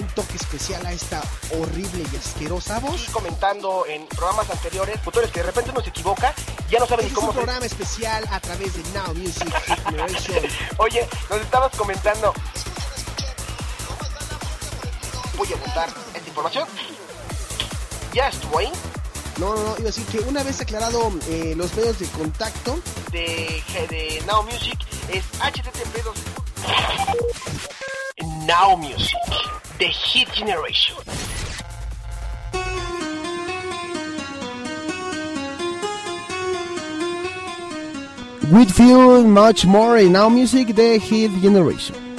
un toque especial a esta horrible y asquerosa voz. y comentando en programas anteriores, autores que de repente uno se equivoca, ya no saben Este ni es un cómo se... programa especial a través de Now Music Generation. Oye, nos estabas comentando... Voy a apuntar esta información. Ya estuvo ahí, No, no, no, iba a decir que una vez aclarado eh, los medios de contacto, de, de Now Music, es http Now Music, The Hit Generation. with few much more in our Music, the Hit Generation.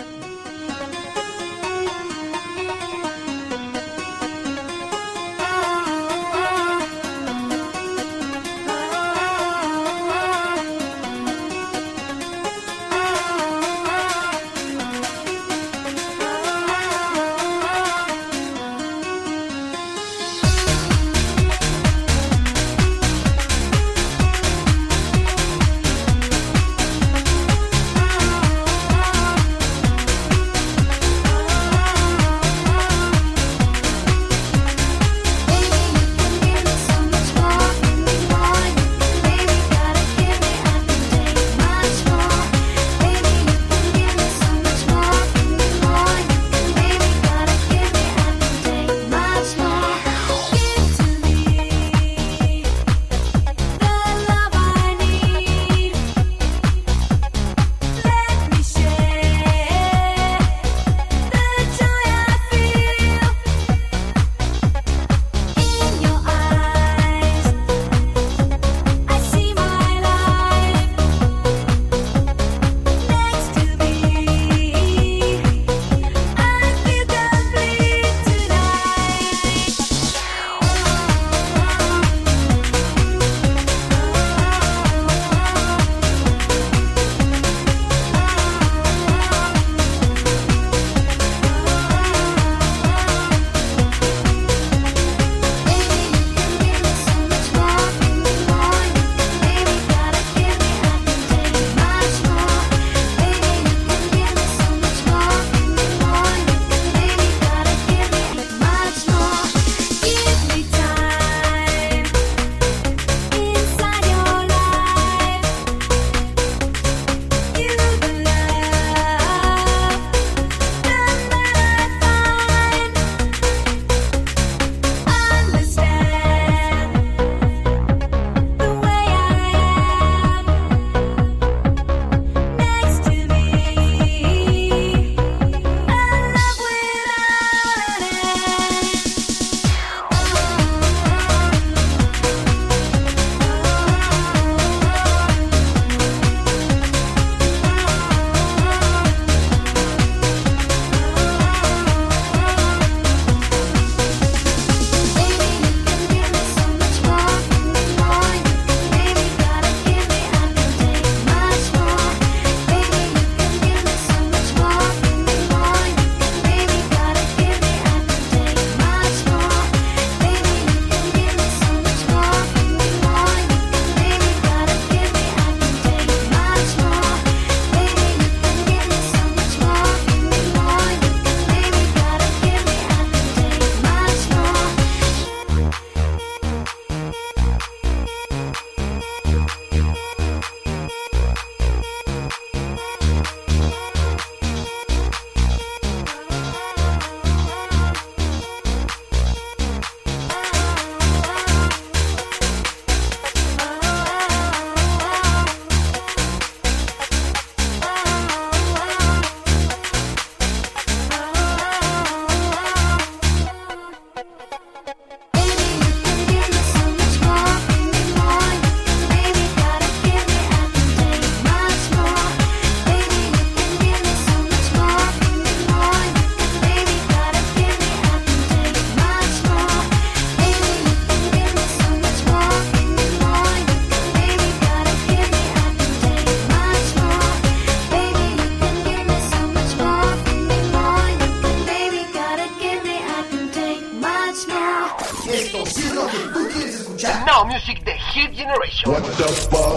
Now Music The Hit Generation. What the fuck?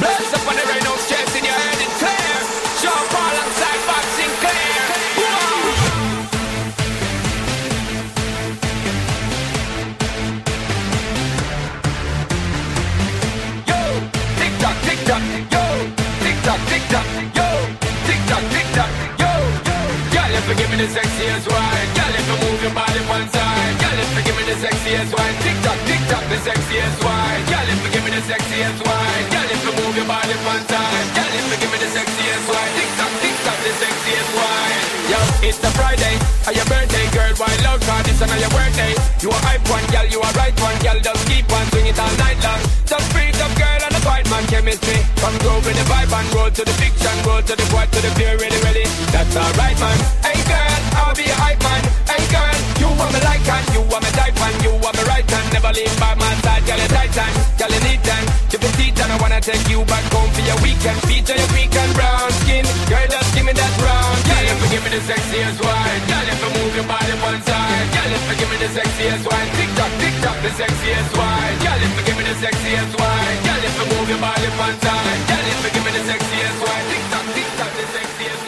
Bless up on sexiest wine, tick tock, tick tock, the sexiest wine, girl, if you give me the sexiest wine, girl, if you move your body one side, girl, if you give me the sexiest wine, tick tock, tick tock, the sexiest wine. Yo, it's a Friday, or your birthday, girl, out, cause this is your birthday. You a hype one, girl, you a right one, girl, just keep on swing it all night long. Just freak up, girl, and the fight man chemistry. Come go with the vibe and roll to the fiction, roll to the quad, to the pure, really, really. That's alright, man. Hey, girl, I'll be a hype man. Hey, girl, you want me like and you want me type me hand. By my side, girl, you tight and girl, you and you can teach and I wanna take you back home for your weekend. Feature your weekend brown skin, girl, just give me that round. Girl, if you give me the sexiest wine, girl, if you move your body one side, girl, if you give me the sexiest wine, tick tock, tick tock, the sexiest wine, girl, if you give me the sexiest wine, girl, if you move your body one side, girl, if you give me the sexiest wine, tick tock, tick tock, the sexiest wine,